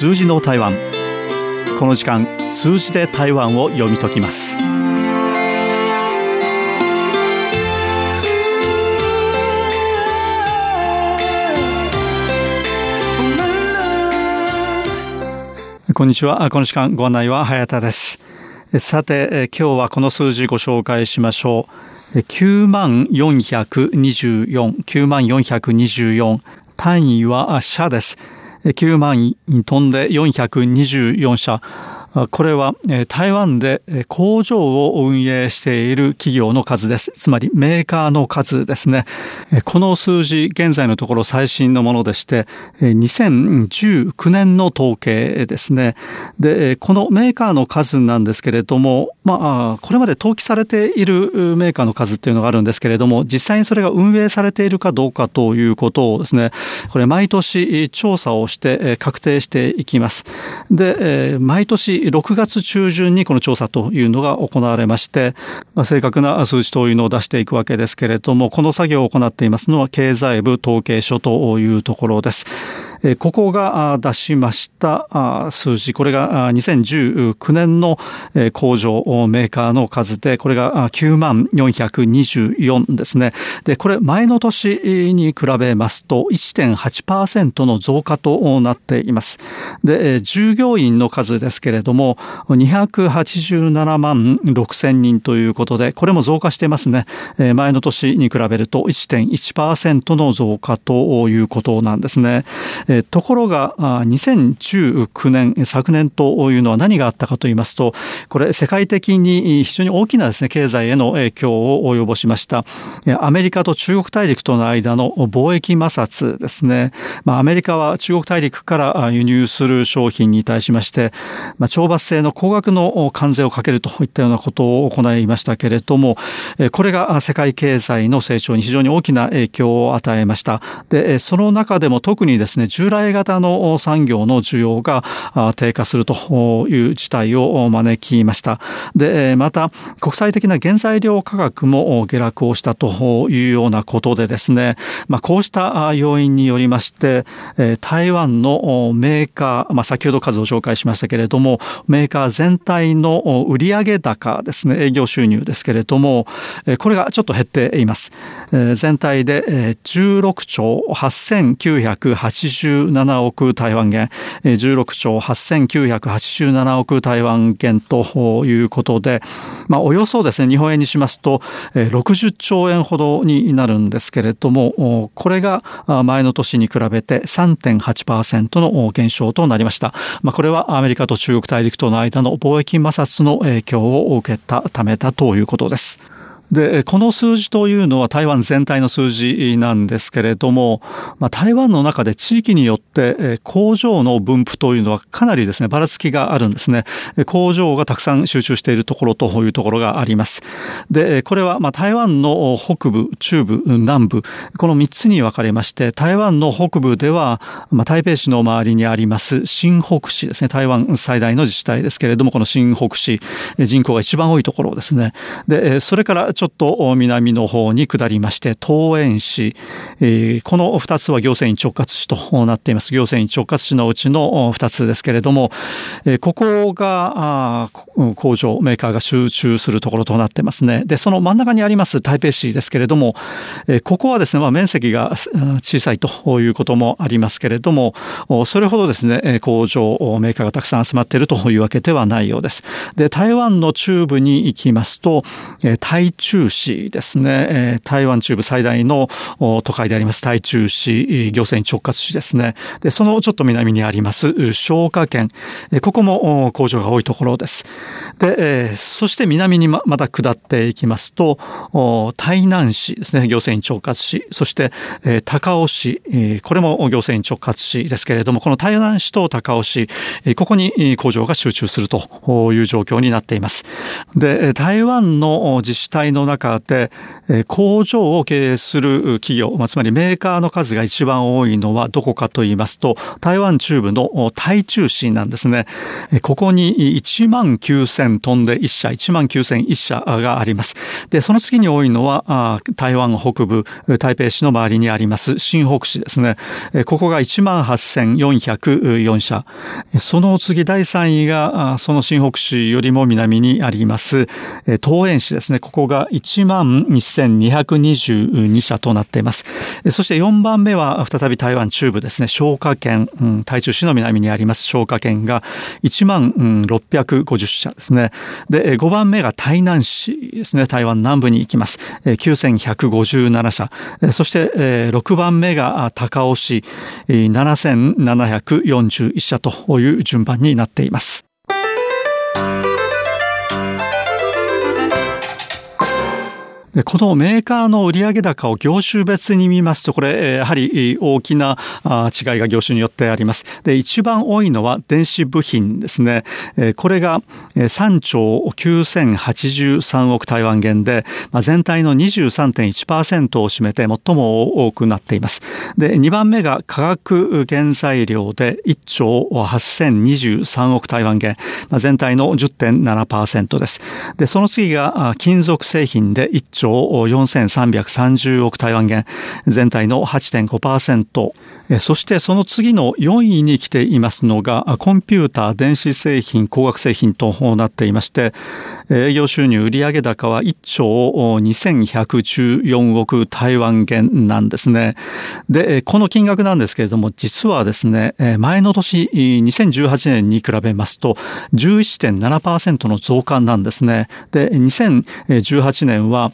数字の台湾。この時間数字で台湾を読み解きます。こんにちは。この時間ご案内は早田です。さて今日はこの数字ご紹介しましょう。9万424 9万424単位は社です。9万飛んで424社これは台湾で工場を運営している企業の数です。つまりメーカーの数ですね。この数字、現在のところ最新のものでして、2019年の統計ですね。で、このメーカーの数なんですけれども、まあ、これまで登記されているメーカーの数っていうのがあるんですけれども、実際にそれが運営されているかどうかということをですね、これ毎年調査をして確定していきます。で、毎年6月中旬にこの調査というのが行われまして、まあ、正確な数値というのを出していくわけですけれども、この作業を行っていますのは経済部統計所というところです。ここが出しました数字、これが2019年の工場メーカーの数で、これが9万424ですね。で、これ前の年に比べますと1.8%の増加となっています。で、従業員の数ですけれども、287万6千人ということで、これも増加していますね。前の年に比べると1.1%の増加ということなんですね。えところが、2019年、昨年というのは何があったかと言いますと、これ世界的に非常に大きなですね、経済への影響を及ぼしました。アメリカと中国大陸との間の貿易摩擦ですね。まあ、アメリカは中国大陸から輸入する商品に対しまして、まあ、懲罰性の高額の関税をかけるといったようなことを行いましたけれども、これが世界経済の成長に非常に大きな影響を与えました。で、その中でも特にですね、従来型の産業の需要が低下するという事態を招きました。で、また国際的な原材料価格も下落をしたというようなことでですね、まあ、こうした要因によりまして、台湾のメーカー、まあ、先ほど数を紹介しましたけれども、メーカー全体の売上高ですね、営業収入ですけれども、これがちょっと減っています。全体で16兆8980 87億台湾元、16兆8987億台湾元ということで、まあ、およそですね、日本円にしますと、60兆円ほどになるんですけれども、これが前の年に比べて3.8%の減少となりました。まあ、これはアメリカと中国大陸との間の貿易摩擦の影響を受けたためだということです。で、この数字というのは台湾全体の数字なんですけれども、まあ、台湾の中で地域によって工場の分布というのはかなりですね、ばらつきがあるんですね。工場がたくさん集中しているところというところがあります。で、これはまあ台湾の北部、中部、南部、この3つに分かれまして、台湾の北部では、まあ、台北市の周りにあります新北市ですね、台湾最大の自治体ですけれども、この新北市、人口が一番多いところですね。で、それからちょっと南の方に下りまして、東園市、えー、この2つは行政院直轄市となっています。行政院直轄市のうちの2つですけれども、えー、ここが工場、メーカーが集中するところとなってますね。で、その真ん中にあります台北市ですけれども、えー、ここはですね、まあ、面積が小さいということもありますけれども、それほどですね、工場、メーカーがたくさん集まっているというわけではないようです。で、台湾の中部に行きますと、台中市ですね、台湾中部最大の都会であります台中市、行政院直轄市ですね。で、そのちょっと南にあります彰化県、ここも工場が多いところです。で、そして南にまた下っていきますと、台南市ですね、行政院直轄市、そして高尾市、これも行政院直轄市ですけれども、この台南市と高尾市、ここに工場が集中するという状況になっています。で、台湾の自治体のの中で、工場を経営する企業、つまりメーカーの数が一番多いのはどこかと言いますと、台湾中部の台中市なんですね。ここに1万9000トンで1社、1万9001社があります。で、その次に多いのは、台湾北部、台北市の周りにあります、新北市ですね。ここが1万8404社。その次第3位が、その新北市よりも南にあります、東園市ですね。ここが1万1222社となっています。そして4番目は再び台湾中部ですね。彰化県、台中市の南にあります彰化県が1万650社ですね。で、5番目が台南市ですね。台湾南部に行きます。9157社。そして6番目が高尾市7741社という順番になっています。このメーカーの売上高を業種別に見ますと、これ、やはり大きな違いが業種によってあります。で、一番多いのは電子部品ですね。これが3兆9083億台湾元で、全体の23.1%を占めて最も多くなっています。で、2番目が化学原材料で1兆8023億台湾元、全体の10.7%です。で、その次が金属製品で1兆兆4330億台湾元、全体の8.5%。そしてその次の4位に来ていますのが、コンピューター、電子製品、工学製品となっていまして、営業収入売上高は1兆2114億台湾元なんですね。で、この金額なんですけれども、実はですね、前の年、2018年に比べますと、11.7%の増加なんですね。で、2018年は、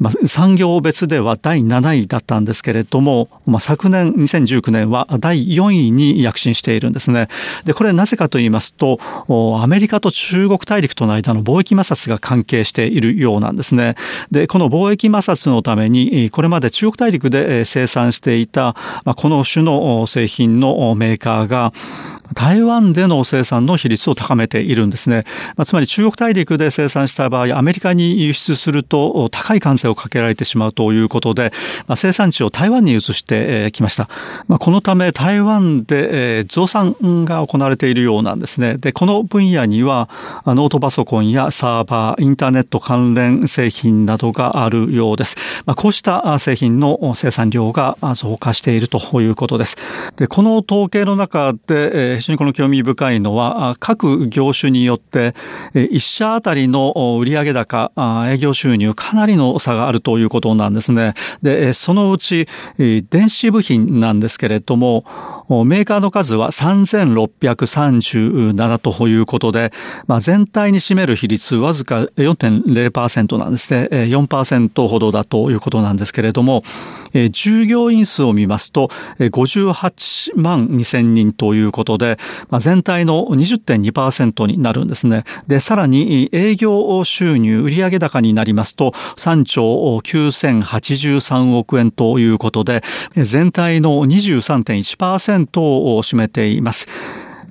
まあ、産業別では第7位だったんですけれども、まあ、昨年2019年は第4位に躍進しているんですね。で、これなぜかと言いますと、アメリカと中国大陸との間の貿易摩擦が関係しているようなんですね。で、この貿易摩擦のために、これまで中国大陸で生産していた、この種の製品のメーカーが、台湾での生産の比率を高めているんですね。まあ、つまり中国大陸で生産した場合、アメリカに輸出すると高い関税をかけられてしまうということで、まあ、生産地を台湾に移してきました。まあ、このため台湾で増産が行われているようなんですね。で、この分野にはノートパソコンやサーバー、インターネット関連製品などがあるようです。まあ、こうした製品の生産量が増加しているということです。で、この統計の中で、非常にこの興味深いのは、各業種によって、1社あたりの売上高、営業収入、かなりの差があるということなんですね。で、そのうち、電子部品なんですけれども、メーカーの数は3637ということで、まあ、全体に占める比率わずか4.0%なんですね。4%ほどだということなんですけれども、従業員数を見ますと、58万2000人ということで、まあ、全体の20.2%になるんですね。で、さらに営業収入、売上高になりますと、3兆9083億円ということで、全体の23.1%を占めています。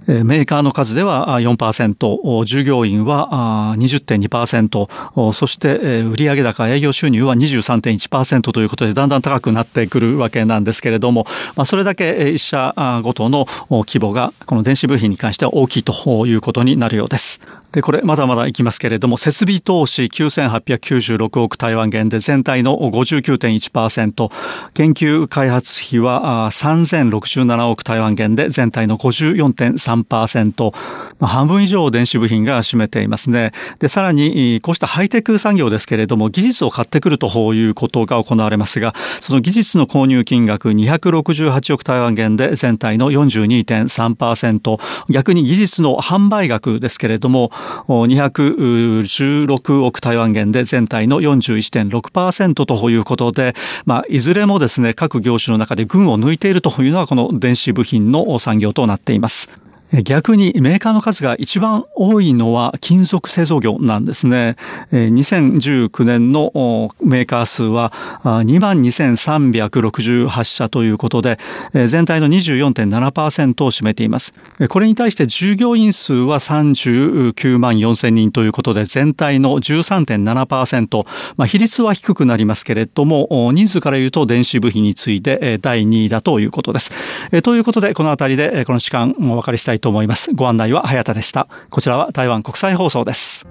メーカーの数では4%、従業員は20.2%、そして売上高営業収入は23.1%ということでだんだん高くなってくるわけなんですけれども、それだけ一社ごとの規模がこの電子部品に関しては大きいということになるようです。で、これまだまだいきますけれども、設備投資9896億台湾元で全体の59.1%、研究開発費は3067億台湾元で全体の54.3%、まあ、半分以上電子部品が占めていますね。で、さらに、こうしたハイテク産業ですけれども、技術を買ってくるということが行われますが、その技術の購入金額268億台湾元で全体の42.3%、逆に技術の販売額ですけれども、216億台湾元で全体の41.6%ということで、まあ、いずれもですね、各業種の中で群を抜いているというのはこの電子部品の産業となっています。逆にメーカーの数が一番多いのは金属製造業なんですね。2019年のメーカー数は22,368社ということで、全体の24.7%を占めています。これに対して従業員数は39万4千人ということで、全体の13.7%、まあ、比率は低くなりますけれども、人数から言うと電子部品について第2位だということです。ということで、このあたりでこの時間お別れしたいと思います。ご案内は早田でした。こちらは台湾国際放送です。